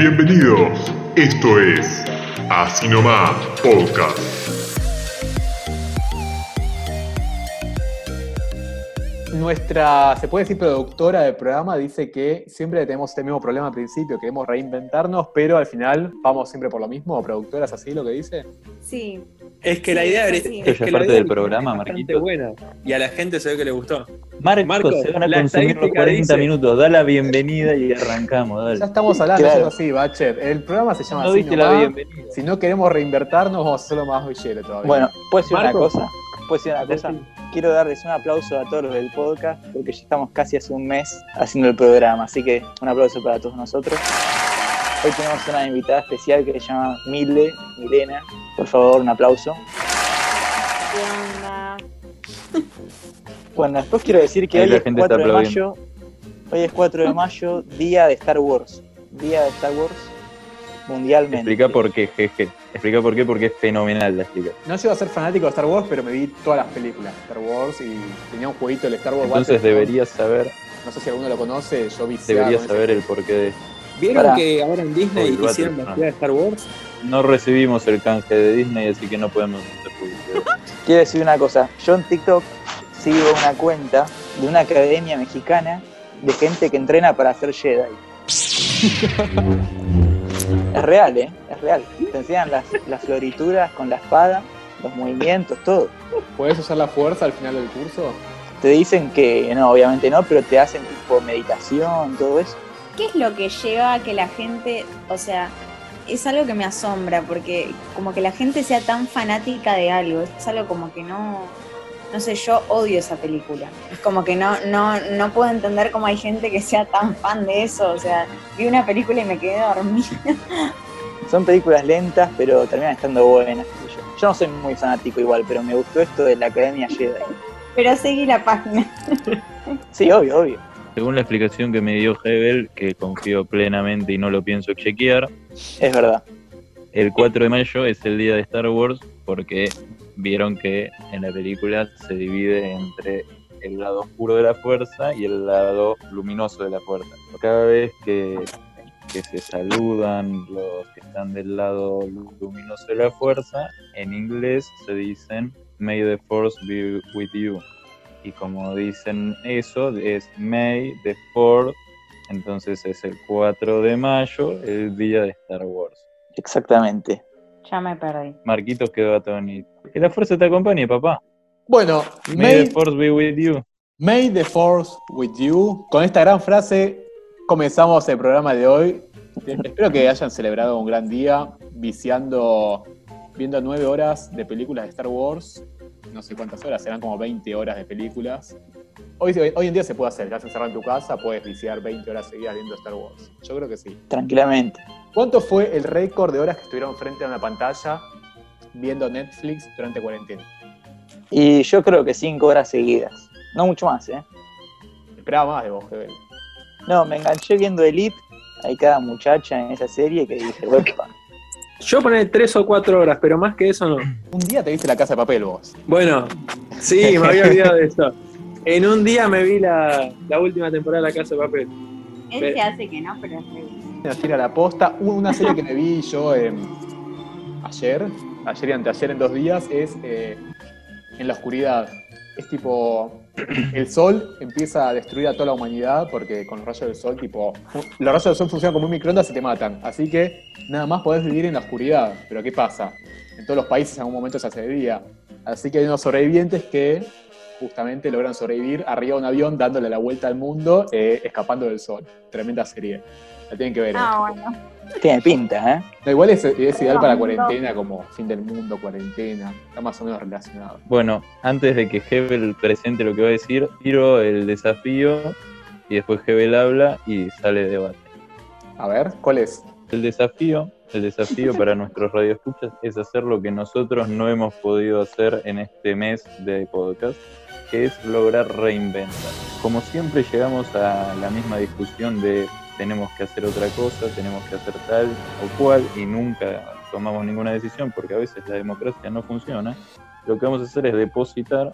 Bienvenidos, esto es Así Nomás Podcast. Nuestra, se puede decir, productora del programa dice que siempre tenemos este mismo problema al principio, queremos reinventarnos, pero al final vamos siempre por lo mismo. ¿Productora es así lo que dice? Sí. Es que la idea es, es que es la parte idea del programa, es bastante Marquito. buena. Y a la gente se ve que le gustó. Marcos, Marcos, se van a la consumir los estadística 40 dice- minutos. Da la bienvenida y arrancamos, Ya dale. estamos hablando, Claro. es así, Bachet. El programa se llama No así diste la nomás. bienvenida. Si no queremos reinvertirnos, vamos a hacerlo más villero todavía. Bueno, ¿puedo decir una Marcos. cosa? ¿Puedo decir una cosa? Quiero darles un aplauso a todos los del podcast, porque ya estamos casi hace un mes haciendo el programa, así que un aplauso para todos nosotros. Hoy tenemos una invitada especial que se llama Mile, Milena. Por favor, un aplauso. ¿Qué onda? Bueno, después quiero decir que Ahí hoy es gente está 4 de mayo. Hoy es 4 de mayo, día de Star Wars. Día de Star Wars mundialmente. Explica por qué, jeje. Explica por qué, porque es fenomenal la explica. No llego a ser fanático de Star Wars, pero me vi todas las películas de Star Wars y tenía un jueguito del Star Wars Entonces deberías saber, No sé si alguno lo conoce, yo vi deberías saber el porqué de. ¿Vieron que ahora en Disney Oh, hicieron la de Star Wars? No recibimos el canje de Disney, así que no podemos hacer publicidad. Quiero decir una cosa, yo en TikTok sigo una cuenta de una academia mexicana de gente que entrena para ser Jedi. Es real, ¿eh? Es real. Te enseñan las, las florituras con la espada, los movimientos, todo. ¿Puedes usar la fuerza al final del curso? Te dicen que no, obviamente no, pero te hacen tipo meditación, todo eso. ¿Qué es lo que lleva a que la gente, o sea, es algo que me asombra, porque como que la gente sea tan fanática de algo, es algo como que no, no sé, yo odio esa película. Es como que no, no, no puedo entender cómo hay gente que sea tan fan de eso, o sea, vi una película y me quedé dormida. Son películas lentas, pero terminan estando buenas. qué sé Yo. Yo no soy muy fanático igual, pero me gustó esto de la academia Jedi. Pero seguí la página. Sí, obvio, obvio. Según la explicación que me dio Hebel, que confío plenamente y no lo pienso chequear, Es verdad. el 4 de mayo es el día de Star Wars porque vieron que en la película se divide entre el lado oscuro de la fuerza y el lado luminoso de la fuerza. Cada vez que, que se saludan los que están del lado luminoso de la fuerza, en inglés se dicen May the Force be with you. Y como dicen eso, es May the Fourth, entonces es el 4 de mayo, el día de Star Wars. Exactamente. Ya me perdí. Marquitos quedó atónito. Que la fuerza te acompañe, papá. Bueno, May May, the force be with you. May the Force with you. Con esta gran frase comenzamos el programa de hoy. Espero que hayan celebrado un gran día viciando, viendo nueve horas de películas de Star Wars. No sé cuántas horas, serán como 20 horas de películas. Hoy, hoy en día se puede hacer, estás encerrado en tu casa, puedes viciar 20 horas seguidas viendo Star Wars. Yo creo que sí. Tranquilamente. ¿Cuánto fue el récord de horas que estuvieron frente a una pantalla viendo Netflix durante cuarentena? Y yo creo que cinco horas seguidas. No mucho más, ¿eh? Esperaba más de vos, Gebel. No, me enganché viendo Elite. Hay cada muchacha en esa serie que dije, "Uepa". Yo poné tres o cuatro horas, pero más que eso no. Un día te viste la casa de papel vos. Bueno, sí, me había olvidado de eso. En un día me vi la, la última temporada de La Casa de Papel. Él se hace que no, pero es re Nos tira la posta. Una serie que me vi yo eh, ayer, ayer y anteayer en dos días, es eh, En la oscuridad. Es tipo, el sol empieza a destruir a toda la humanidad porque con los rayos del sol, tipo, los rayos del sol funcionan como un microondas y te matan. Así que nada más podés vivir en la oscuridad. Pero ¿qué pasa? En todos los países en algún momento se hace de día. Así que hay unos sobrevivientes que justamente logran sobrevivir arriba de un avión dándole la vuelta al mundo, eh, escapando del sol. Tremenda serie. La tienen que ver. eh. Ah, bueno. Tiene pinta, ¿eh? No, igual es, es ideal para cuarentena, como fin del mundo, cuarentena. Está más o menos relacionado. Bueno, antes de que Hebel presente lo que va a decir, tiro el desafío y después Hebel habla y sale debate. A ver, ¿cuál es? El desafío, el desafío para nuestros radioescuchas es hacer lo que nosotros no hemos podido hacer en este mes de podcast, que es lograr reinventar. Como siempre llegamos a la misma discusión de tenemos que hacer otra cosa, tenemos que hacer tal o cual y nunca tomamos ninguna decisión porque a veces la democracia no funciona. Lo que vamos a hacer es depositar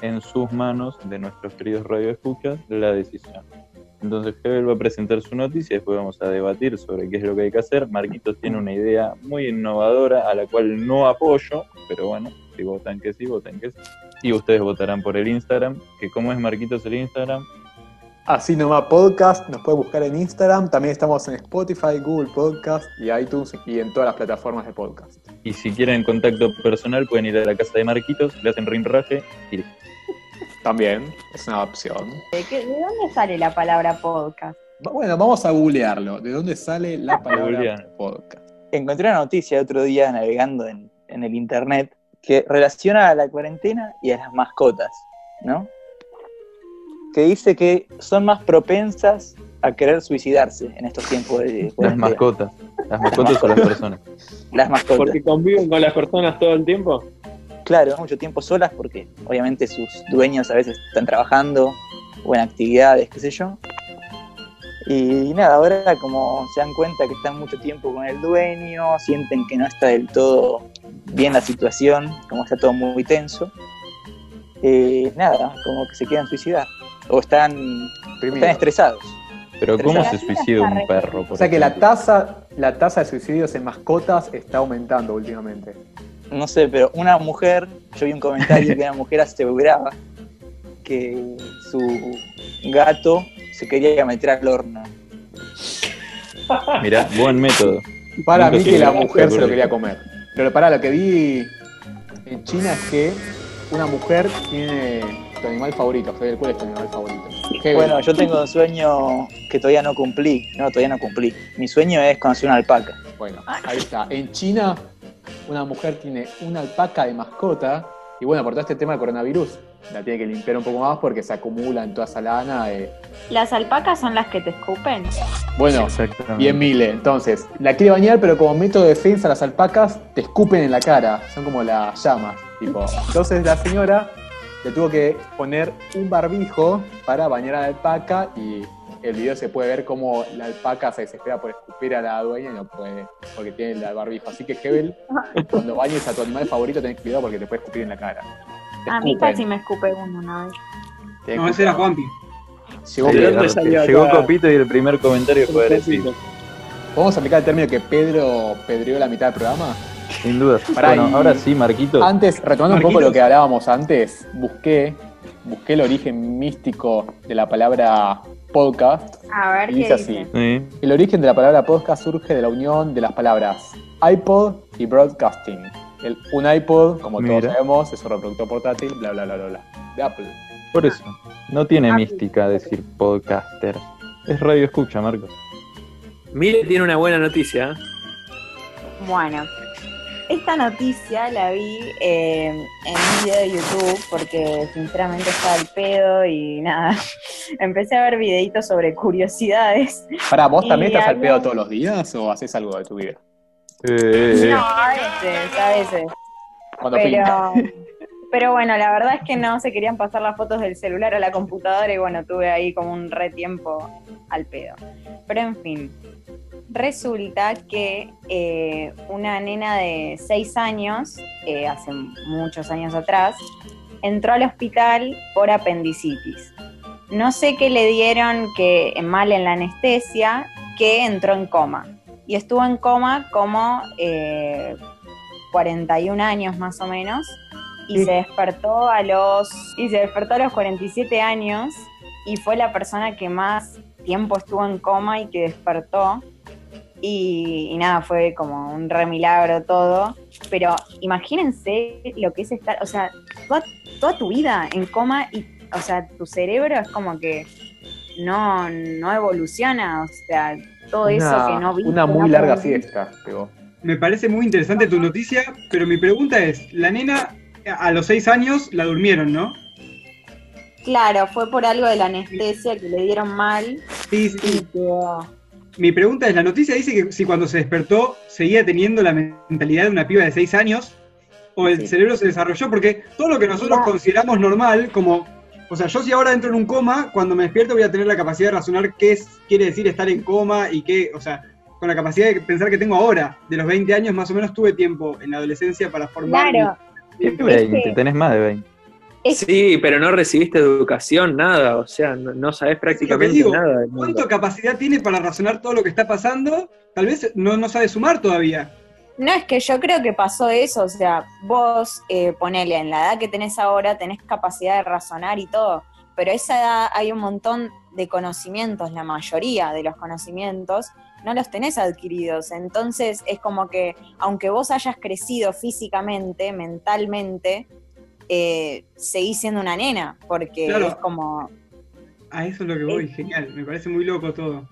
en sus manos de nuestros queridos radioescuchas la decisión. Entonces Hebel va a presentar su noticia, después vamos a debatir sobre qué es lo que hay que hacer. Marquitos tiene una idea muy innovadora a la cual no apoyo, pero bueno, si votan que sí, voten que sí. Y ustedes votarán por el Instagram, que como es Marquitos el Instagram, Así nomás podcast, nos puede buscar en Instagram. También estamos en Spotify, Google Podcast y iTunes y en todas las plataformas de podcast. y si quieren contacto personal pueden ir a la casa de Marquitos, le hacen rinraje y. También es una opción. ¿De, qué- de dónde sale la palabra podcast? Bueno, vamos a googlearlo. ¿De dónde sale la palabra podcast? Encontré una noticia el otro día navegando en, en el internet que relaciona a la cuarentena y a las mascotas, ¿no? Que dice que son más propensas a querer suicidarse en estos tiempos de Las cuarentena. mascotas. Las mascotas o las personas. Las mascotas. Porque conviven con las personas todo el tiempo. Claro, mucho tiempo solas porque obviamente sus dueños a veces están trabajando o en actividades, qué sé yo. Y nada, ahora como se dan cuenta que están mucho tiempo con el dueño, sienten que no está del todo bien la situación, como está todo muy tenso, eh, nada, como que se quieren suicidar o están, Primero. están estresados. Pero ¿cómo se suicida un perro? por O sea que la tasa, la tasa de suicidios en mascotas está aumentando últimamente. No sé, pero una mujer, yo vi un comentario que una mujer aseguraba que su gato se quería meter al horno. Mirá, buen método. Para Nunca mí que la mujer se lo quería comer. Pero para lo que vi en China es que una mujer tiene tu animal favorito. Fede, ¿cuál es tu animal favorito? Bueno, yo tengo un sueño que todavía no cumplí. No, todavía no cumplí. Mi sueño es conocer una alpaca. Bueno, ahí está. En China, una mujer tiene una alpaca de mascota. Y bueno, por todo este tema del coronavirus, la tiene que limpiar un poco más porque se acumula en toda esa lana. eh. ¿Las alpacas son las que te escupen? Bueno, bien Mile. Entonces, la quiere bañar, pero como método de defensa, las alpacas te escupen en la cara. Son como las llamas. Tipo. Entonces, la señora le tuvo que poner un barbijo para bañar a la alpaca y el video se puede ver cómo la alpaca se desespera por escupir a la dueña y no puede porque tiene el barbijo. Así que, Hebel, cuando bañes a tu animal favorito, tenés cuidado porque te puede escupir en la cara. Te A mí casi me escupe uno una vez. No, ese era. Juanpi. Llegó. Copito y el primer comentario fue agresivo. ¿Podemos aplicar el término que Pedro pedreó la mitad del programa? Sin duda. Pará, bueno, ahora sí, Marquito. Antes, retomando un poco lo que hablábamos antes, busqué, busqué el origen místico de la palabra podcast. A ver Y qué dice dice. así. Sí. El origen de la palabra podcast surge de la unión de las palabras iPod y broadcasting. El, un iPod, como todos sabemos, es un reproductor portátil, bla, bla, bla, bla, bla, de Apple. Por eso. No tiene mística decir podcaster. Es radio escucha, Marcos. Mire, tiene una buena noticia. ¿eh? Bueno, esta noticia la vi eh, en un video de YouTube porque sinceramente estaba al pedo y nada. Empecé a ver videitos sobre curiosidades. Para, ¿vos también estás al pedo todos los días o haces algo de tu vida? Eh, No, a veces, a veces. Cuando pinta. Pero, pero bueno, la verdad es que no se querían pasar las fotos del celular a la computadora y bueno, tuve ahí como un re tiempo al pedo. Pero en fin, resulta que eh, una nena de 6 años, eh, hace muchos años atrás, entró al hospital por apendicitis. No sé qué le dieron que mal en la anestesia, que entró en coma. Y estuvo en coma como eh, 41 años más o menos. Y Sí. se despertó a los. Y se despertó a los 47 años. Y fue la persona que más tiempo estuvo en coma y que despertó. Y, y nada, fue como un remilagro todo. Pero imagínense lo que es estar, o sea, toda, toda tu vida en coma y, o sea, tu cerebro es como que no, no evoluciona, o sea, todo eso que no viste. una muy no larga aprendiste. siesta, pegó. Me parece muy interesante tu noticia, pero mi pregunta es, la nena a los seis años la durmieron, ¿no? Claro, fue por algo de la anestesia que le dieron mal Sí, sí, y quedó. Mi pregunta es, la noticia dice que si cuando se despertó seguía teniendo la mentalidad de una piba de seis años, o el Sí. cerebro se desarrolló, porque todo lo que nosotros Claro. consideramos normal, como, o sea, yo si ahora entro en un coma, cuando me despierto voy a tener la capacidad de razonar qué es, quiere decir estar en coma y qué, o sea, con la capacidad de pensar que tengo ahora, de los 20 años más o menos tuve tiempo en la adolescencia para formar. Claro, ¿Qué Es 20? que- Tenés más de 20. Es- Sí, pero no recibiste educación, nada. O sea, no, no sabes prácticamente digo, nada del mundo. ¿Cuánta capacidad tiene para razonar todo lo que está pasando? Tal vez no, no sabe sumar todavía. No, es que yo creo que pasó eso, o sea, vos eh, ponele, en la edad que tenés ahora tenés capacidad de razonar y todo, pero a esa edad hay un montón de conocimientos, la mayoría de los conocimientos no los tenés adquiridos, entonces es como que aunque vos hayas crecido físicamente, mentalmente, eh, seguís siendo una nena, porque Claro. es como, A eso es lo que voy, genial. Me parece muy loco todo.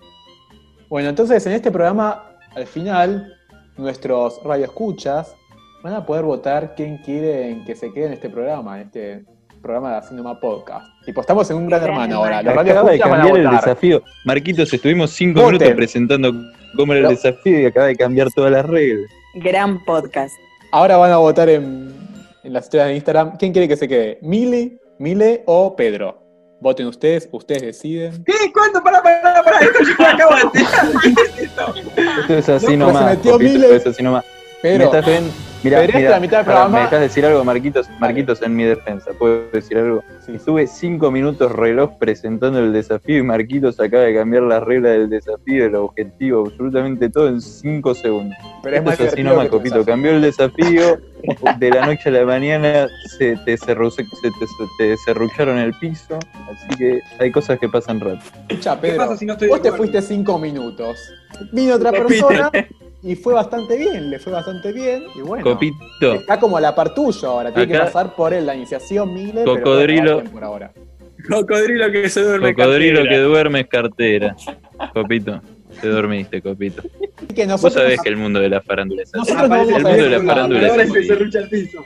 Bueno, entonces en este programa, al final, nuestros radioescuchas van a poder votar quién quieren que se quede en este programa, en este programa de Cinema Podcast. Tipo, estamos en un gran Gran hermano ahora. Los Acaba de radioescuchas van a cambiar el desafío. Marquitos, estuvimos cinco Voten. minutos presentando cómo era el desafío y acaba de cambiar todas las reglas. gran podcast. Ahora van a votar en, en las historias de Instagram. ¿Quién quiere que se quede? ¿Mili, Mile o Pedro? Voten ustedes, ustedes deciden. ¿Qué? ¿Cuánto? Pará, pará, pará. Esto yo lo acabo de enterar. ¿Qué es esto? Esto es así No, pero se nomás. metió Mile. es así nomás. ¿Me Pedro, estás ven- Mirá, Pedrete mirá, la mitad del pará, programa. ¿Me dejas decir algo, Marquitos? Marquitos, en mi defensa, ¿puedo decir algo? Sí. Estuve cinco minutos reloj presentando el desafío y Marquitos acaba de cambiar las reglas del desafío, el objetivo, absolutamente todo en cinco segundos. pero es Esto más es así divertido nomás, Copito. Cambió el desafío, de la noche a la mañana se te, cerru- se te, te cerrucharon el piso, así que hay cosas que pasan rápido. Escucha, ¿Qué Pedro, pasa si no vos te fuiste cinco minutos. Vino otra persona y fue bastante bien, le fue bastante bien. Y bueno, Copito, está como a la par tuyo ahora. Tiene que pasar por él la iniciación Mile. pero Cocodrilo. por ahora. Cocodrilo que se duerme. cocodrilo que duerme es cartera. Copito, te dormiste, Copito. Vos sabés que el mundo de la farándula es así. nosotros, no vamos el a mundo de la decir nada. farándula es así. piso.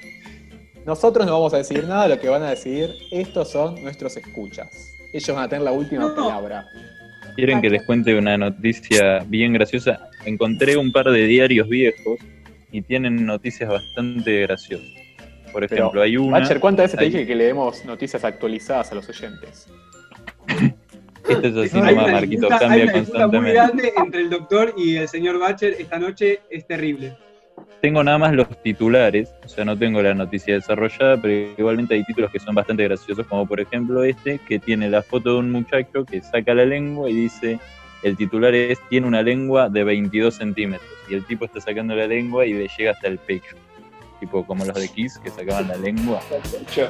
nosotros no vamos a decidir nada, lo que van a decidir, estos son nuestros escuchas. Ellos van a tener la última No. palabra. ¿Quieren que les cuente una noticia bien graciosa? Encontré un par de diarios viejos y tienen noticias bastante graciosas. Por Pero, ejemplo, hay una. Bacher, ¿cuántas veces te Ahí. dije que leemos noticias actualizadas a los oyentes? Esto es así Hay nomás, una Marquito, disputa- hay cambia una disputa muy constantemente. grande entre el doctor y el señor Bacher esta noche. Es terrible. Tengo nada más los titulares, o sea, no tengo la noticia desarrollada, pero igualmente hay títulos que son bastante graciosos, como por ejemplo este, que tiene la foto de un muchacho que saca la lengua y dice, el titular es, tiene una lengua de 22 centímetros, y el tipo está sacando la lengua y le llega hasta el pecho, tipo como los de Kiss que sacaban la lengua,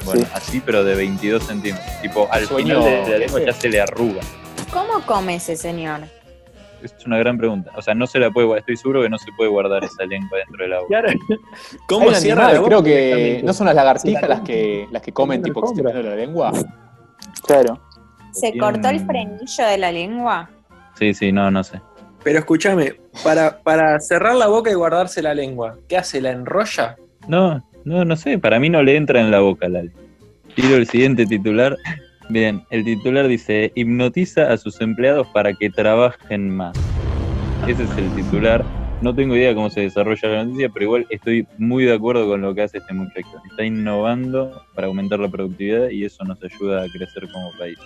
bueno, así pero de 22 centímetros, tipo al Sueño final de la lengua ese. ya se le arruga. ¿Cómo come ese señor? Es una gran pregunta, o sea, no se la puede, guardar, estoy seguro que no se puede guardar esa lengua dentro del agua. Claro. ¿Cómo cierra animal, la creo que no son las lagartijas las que las que comen tipo extendiendo la lengua. Claro. ¿Se cortó el frenillo de la lengua? Sí, sí, no, no sé. Pero escúchame, para, para cerrar la boca y guardarse la lengua, ¿qué hace? ¿La enrolla? No, no, no sé, para mí no le entra en la boca, Lali. Tiro el siguiente titular. Bien, el titular dice, hipnotiza a sus empleados para que trabajen más. Ese es el titular. No tengo idea cómo se desarrolla la noticia, pero igual estoy muy de acuerdo con lo que hace este muchacho. Está innovando para aumentar la productividad y eso nos ayuda a crecer como país.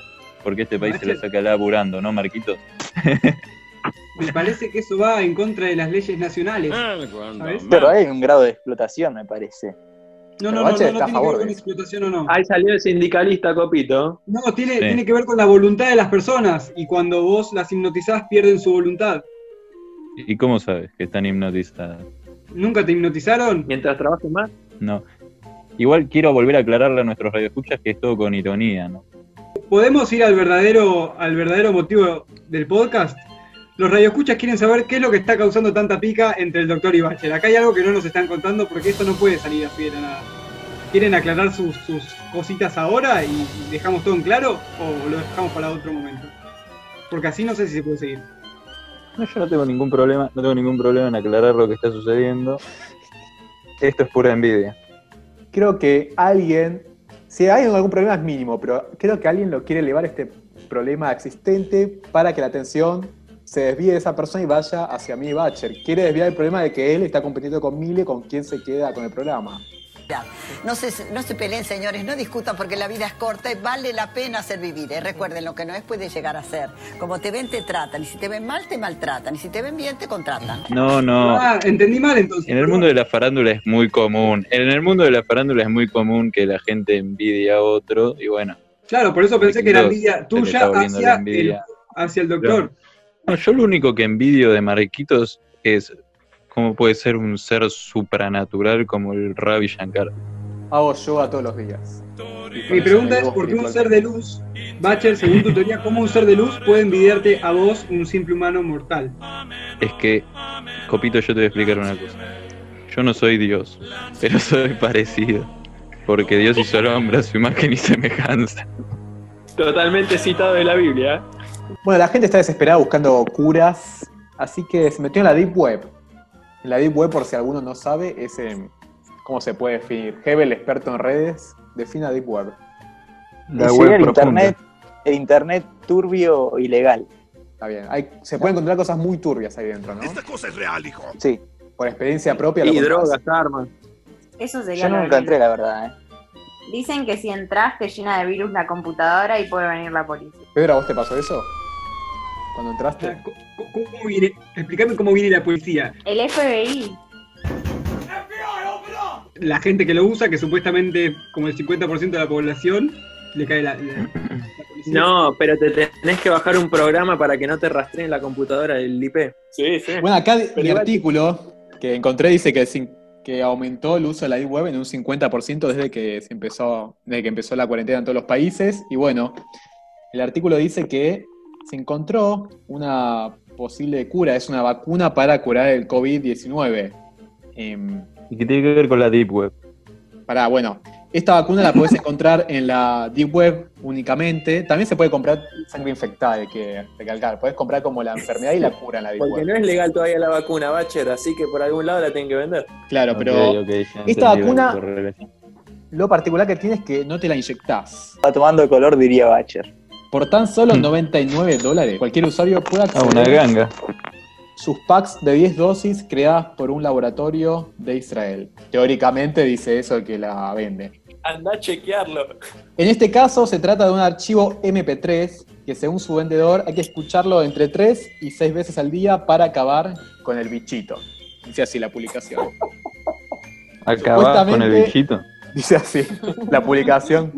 Porque este país se la saca laburando, ¿no, Marquitos? Me parece que eso va en contra de las leyes nacionales. ¿sabes? Pero hay un grado de explotación, me parece. No, no, no, no, tiene que favor ver de con explotación o no. Ahí salió el sindicalista, Copito. No, tiene, Sí. tiene que ver con la voluntad de las personas. Y cuando vos las hipnotizás, pierden su voluntad. ¿Y cómo sabes que están hipnotizadas? ¿Nunca te hipnotizaron? Mientras trabaje más. No. Igual quiero volver a aclararle a nuestros radioescuchas que es todo con ironía, ¿no? ¿Podemos ir al verdadero, al verdadero motivo del podcast? Los radioescuchas quieren saber qué es lo que está causando tanta pica entre el doctor y Bacher. Acá hay algo que no nos están contando porque esto no puede salir así de la nada. ¿Quieren aclarar sus, sus cositas ahora y dejamos todo en claro o lo dejamos para otro momento? Porque así no sé si se puede seguir. No, yo no tengo ningún problema, no tengo ningún problema en aclarar lo que está sucediendo. Esto es pura envidia. Creo que alguien, si hay algún problema es mínimo, pero creo que alguien lo quiere elevar este problema existente para que la atención se desvíe de esa persona y vaya hacia mí, Bacher. Quiere desviar el problema de que él está compitiendo con Mile, con quien se queda con el programa. No se, no se peleen, señores, no discutan porque la vida es corta y vale la pena hacer vivir. ¿eh? Recuerden, lo que no es puede llegar a ser. Como te ven, te tratan. Y si te ven mal, te maltratan. Y si te ven bien, te contratan. No, no. Ah, entendí mal entonces. En el mundo de la farándula es muy común. En el mundo de la farándula es muy común que la gente envidie a otro y bueno. Claro, por eso pensé que era envidia tuya el, hacia el doctor. No, yo lo único que envidio de Marquitos es cómo puede ser un ser supranatural como el Ravi Shankar. Hago yoga todos los días. Mi pregunta es, ¿por qué un ser de luz, Bacher, según tu teoría, cómo un ser de luz puede envidiarte a vos, un simple humano mortal? Es que, Copito, yo te voy a explicar una cosa. Yo no soy Dios, pero soy parecido. Porque Dios hizo al hombre a su imagen y semejanza. Totalmente citado de la Biblia. Bueno, la gente está desesperada buscando curas, así que se metió en la Deep Web. En la Deep Web, por si alguno no sabe, es em, cómo se puede definir. Hebel, experto en redes, define la Deep Web. Y sería el internet, el internet turbio ilegal. Está bien. Hay- se pueden encontrar cosas muy turbias ahí dentro, ¿no? cosa es real, hijo. Sí. Por experiencia propia. lo Y contás. drogas, armas. Eso sería Yo lo nunca entré, la verdad. ¿eh? Dicen que si entras te llena de virus la computadora y puede venir la policía. Pedro, ¿a vos te pasó eso? Cuando entraste. ¿cómo- ¿Cómo viene? Explícame cómo viene la policía. El FBI. La gente que lo usa, que supuestamente como el 50% de la población, le cae la, la- la policía. No, pero te tenés que bajar un programa para que no te rastreen la computadora del IP. Sí, sí. Bueno, acá el igual- artículo que encontré dice que, que aumentó el uso de la Deep Web en un 50% desde que se empezó, desde que empezó la cuarentena en todos los países. Y bueno, el artículo dice que se encontró una posible cura, es una vacuna para curar el COVID-19. Em, ¿Y qué tiene que ver con la Deep Web? Para, bueno, esta vacuna la podés encontrar en la Deep Web únicamente. También se puede comprar sangre infectada, hay que recalcar. Podés comprar como la enfermedad y la cura en la Deep Porque Web. no es legal todavía la vacuna, Bacher, así que por algún lado la tienen que vender. Claro, pero esta vacuna- lo particular que tiene es que no te la inyectás. Va tomando color, diría Bacher. Por tan solo 99 dólares, cualquier usuario puede Ah, una acceder a ganga. sus packs de 10 dosis creadas por un laboratorio de Israel. Teóricamente dice eso el que la vende. Anda a chequearlo. En este caso se trata de un archivo MP3 que según su vendedor hay que escucharlo entre 3 y 6 veces al día para acabar con el bichito. Dice así la publicación. Acabás con el bichito. Dice así la publicación.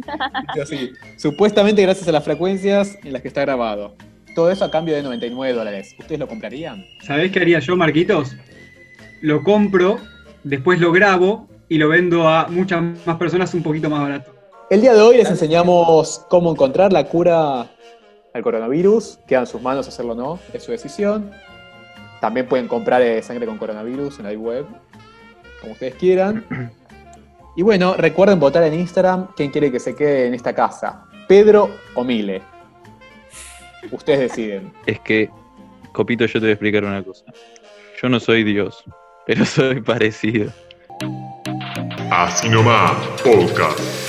Dice así. Supuestamente gracias a las frecuencias en las que está grabado. Todo eso a cambio de 99 dólares. ¿Ustedes lo comprarían? ¿Sabés qué haría yo, Marquitos? Lo compro, después lo grabo y lo vendo a muchas más personas un poquito más barato. El día de hoy les enseñamos cómo encontrar la cura al coronavirus. Queda en sus manos hacerlo o no, es su decisión. También pueden comprar eh, sangre con coronavirus en la web, como ustedes quieran. Y bueno, recuerden votar en Instagram quién quiere que se quede en esta casa, Pedro o Mile. Ustedes deciden. Es que, Copito, yo te voy a explicar una cosa. Yo no soy Dios, pero soy parecido. Así nomás, podcast.